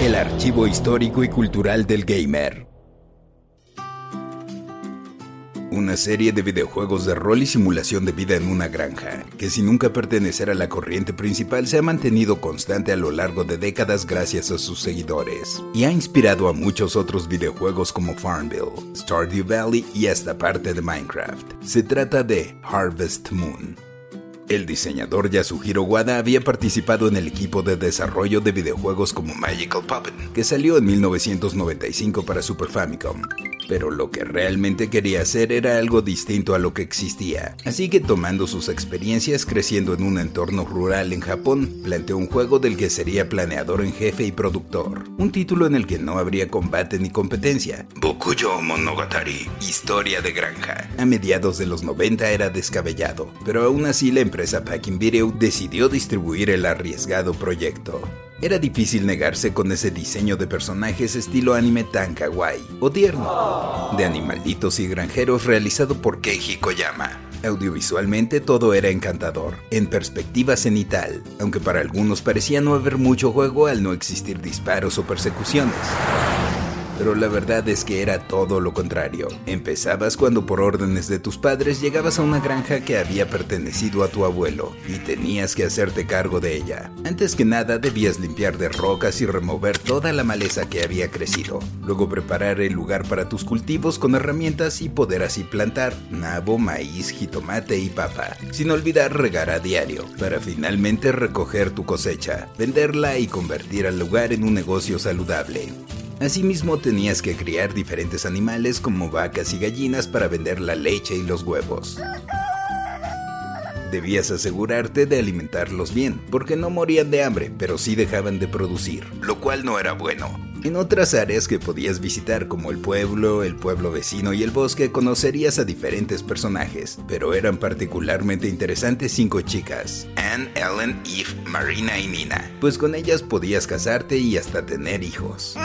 El archivo histórico y cultural del gamer. Una serie de videojuegos de rol y simulación de vida en una granja, que sin nunca pertenecer a la corriente principal se ha mantenido constante a lo largo de décadas gracias a sus seguidores, y ha inspirado a muchos otros videojuegos como Farmville, Stardew Valley y hasta parte de Minecraft. Se trata de Harvest Moon, el diseñador Yasuhiro Wada había participado en el equipo de desarrollo de videojuegos como Magical Puppet, que salió en 1995 para Super Famicom pero lo que realmente quería hacer era algo distinto a lo que existía. Así que tomando sus experiencias creciendo en un entorno rural en Japón, planteó un juego del que sería planeador en jefe y productor. Un título en el que no habría combate ni competencia. Bokuyo Monogatari, historia de granja. A mediados de los 90 era descabellado, pero aún así la empresa Packing Video decidió distribuir el arriesgado proyecto. Era difícil negarse con ese diseño de personajes estilo anime tan kawaii o tierno, de animalitos y granjeros realizado por Keiji Koyama. Audiovisualmente todo era encantador, en perspectiva cenital, aunque para algunos parecía no haber mucho juego al no existir disparos o persecuciones pero la verdad es que era todo lo contrario. Empezabas cuando por órdenes de tus padres llegabas a una granja que había pertenecido a tu abuelo y tenías que hacerte cargo de ella. Antes que nada debías limpiar de rocas y remover toda la maleza que había crecido. Luego preparar el lugar para tus cultivos con herramientas y poder así plantar nabo, maíz, jitomate y papa. Sin olvidar regar a diario, para finalmente recoger tu cosecha, venderla y convertir al lugar en un negocio saludable. Asimismo tenías que criar diferentes animales como vacas y gallinas para vender la leche y los huevos. Debías asegurarte de alimentarlos bien, porque no morían de hambre, pero sí dejaban de producir, lo cual no era bueno. En otras áreas que podías visitar como el pueblo, el pueblo vecino y el bosque conocerías a diferentes personajes, pero eran particularmente interesantes cinco chicas, Anne, Ellen, Eve, Marina y Nina, pues con ellas podías casarte y hasta tener hijos.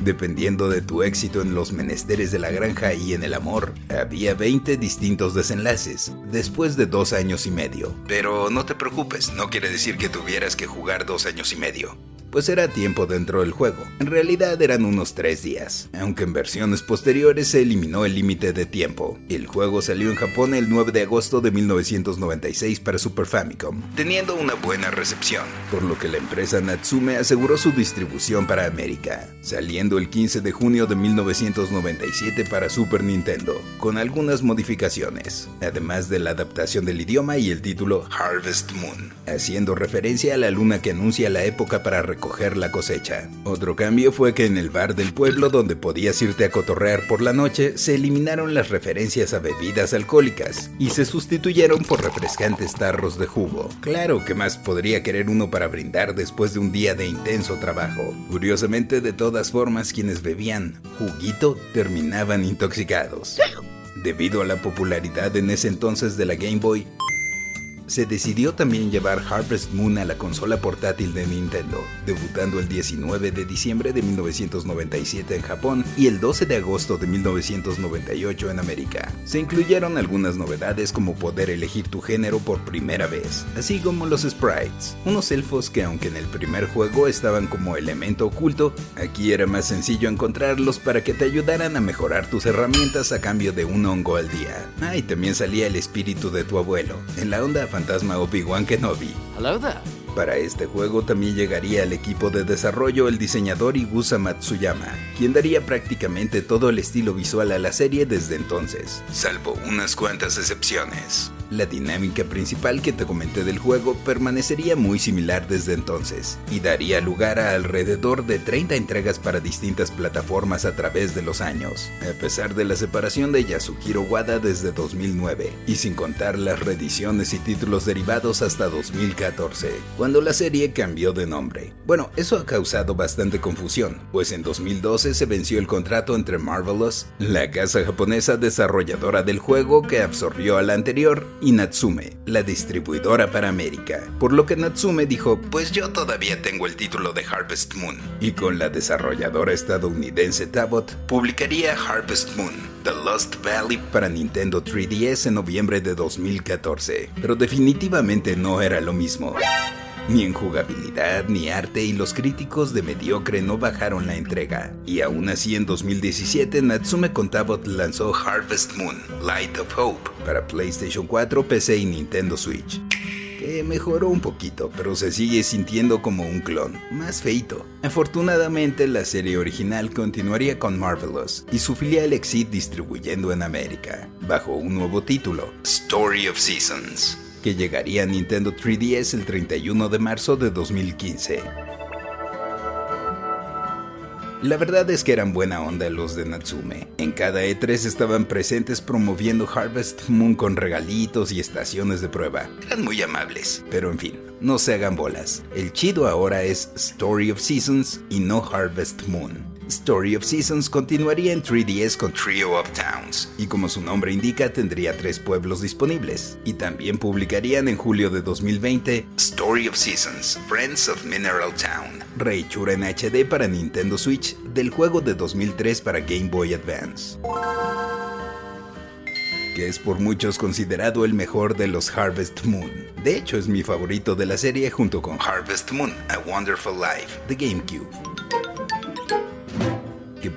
Dependiendo de tu éxito en los menesteres de la granja y en el amor, había 20 distintos desenlaces, después de dos años y medio. Pero no te preocupes, no quiere decir que tuvieras que jugar dos años y medio pues era tiempo dentro del juego. En realidad eran unos 3 días, aunque en versiones posteriores se eliminó el límite de tiempo. El juego salió en Japón el 9 de agosto de 1996 para Super Famicom, teniendo una buena recepción, por lo que la empresa Natsume aseguró su distribución para América, saliendo el 15 de junio de 1997 para Super Nintendo, con algunas modificaciones, además de la adaptación del idioma y el título Harvest Moon, haciendo referencia a la luna que anuncia la época para recoger la cosecha. Otro cambio fue que en el bar del pueblo donde podías irte a cotorrear por la noche, se eliminaron las referencias a bebidas alcohólicas y se sustituyeron por refrescantes tarros de jugo. Claro, que más podría querer uno para brindar después de un día de intenso trabajo? Curiosamente, de todas formas, quienes bebían juguito terminaban intoxicados. Debido a la popularidad en ese entonces de la Game Boy, se decidió también llevar Harvest Moon a la consola portátil de Nintendo, debutando el 19 de diciembre de 1997 en Japón y el 12 de agosto de 1998 en América. Se incluyeron algunas novedades como poder elegir tu género por primera vez, así como los sprites, unos elfos que aunque en el primer juego estaban como elemento oculto, aquí era más sencillo encontrarlos para que te ayudaran a mejorar tus herramientas a cambio de un hongo al día. Ah, y también salía el espíritu de tu abuelo, en la onda fantasma Obi-Wan Kenobi. Hello there. Para este juego también llegaría al equipo de desarrollo el diseñador Igusa Matsuyama, quien daría prácticamente todo el estilo visual a la serie desde entonces, salvo unas cuantas excepciones. La dinámica principal que te comenté del juego permanecería muy similar desde entonces y daría lugar a alrededor de 30 entregas para distintas plataformas a través de los años, a pesar de la separación de Yasuhiro Wada desde 2009 y sin contar las reediciones y títulos derivados hasta 2014, cuando la serie cambió de nombre. Bueno, eso ha causado bastante confusión, pues en 2012 se venció el contrato entre Marvelous, la casa japonesa desarrolladora del juego que absorbió a la anterior, y Natsume, la distribuidora para América. Por lo que Natsume dijo, pues yo todavía tengo el título de Harvest Moon. Y con la desarrolladora estadounidense Tabot, publicaría Harvest Moon, The Lost Valley para Nintendo 3DS en noviembre de 2014. Pero definitivamente no era lo mismo. Ni en jugabilidad ni arte y los críticos de mediocre no bajaron la entrega. Y aún así en 2017 Natsume Contabot lanzó Harvest Moon, Light of Hope para PlayStation 4, PC y Nintendo Switch que mejoró un poquito, pero se sigue sintiendo como un clon, más feito. Afortunadamente, la serie original continuaría con Marvelous y su filial Exit distribuyendo en América, bajo un nuevo título, Story of Seasons, que llegaría a Nintendo 3DS el 31 de marzo de 2015. La verdad es que eran buena onda los de Natsume. En cada E3 estaban presentes promoviendo Harvest Moon con regalitos y estaciones de prueba. Eran muy amables, pero en fin, no se hagan bolas. El chido ahora es Story of Seasons y no Harvest Moon. Story of Seasons continuaría en 3DS con Trio of Towns, y como su nombre indica tendría tres pueblos disponibles, y también publicarían en julio de 2020 Story of Seasons, Friends of Mineral Town, rehechura en HD para Nintendo Switch del juego de 2003 para Game Boy Advance que es por muchos considerado el mejor de los Harvest Moon. De hecho, es mi favorito de la serie junto con Harvest Moon, A Wonderful Life, de GameCube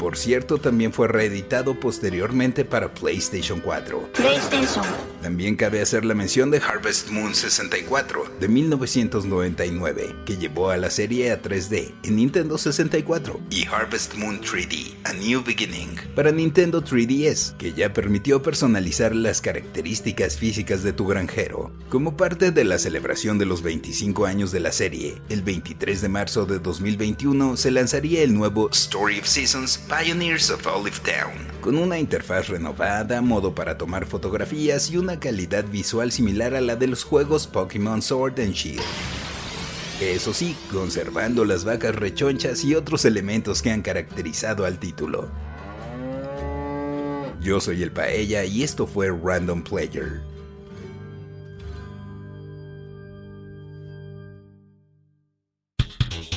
por cierto también fue reeditado posteriormente para PlayStation 4. También cabe hacer la mención de Harvest Moon 64 de 1999, que llevó a la serie a 3D en Nintendo 64, y Harvest Moon 3D, A New Beginning, para Nintendo 3DS, que ya permitió personalizar las características físicas de tu granjero. Como parte de la celebración de los 25 años de la serie, el 23 de marzo de 2021 se lanzaría el nuevo Story of Seasons Pioneers of Olive Town, con una interfaz renovada, modo para tomar fotografías y una calidad visual similar a la de los juegos Pokémon Sword and Shield. Eso sí, conservando las vacas rechonchas y otros elementos que han caracterizado al título. Yo soy el Paella y esto fue Random Player.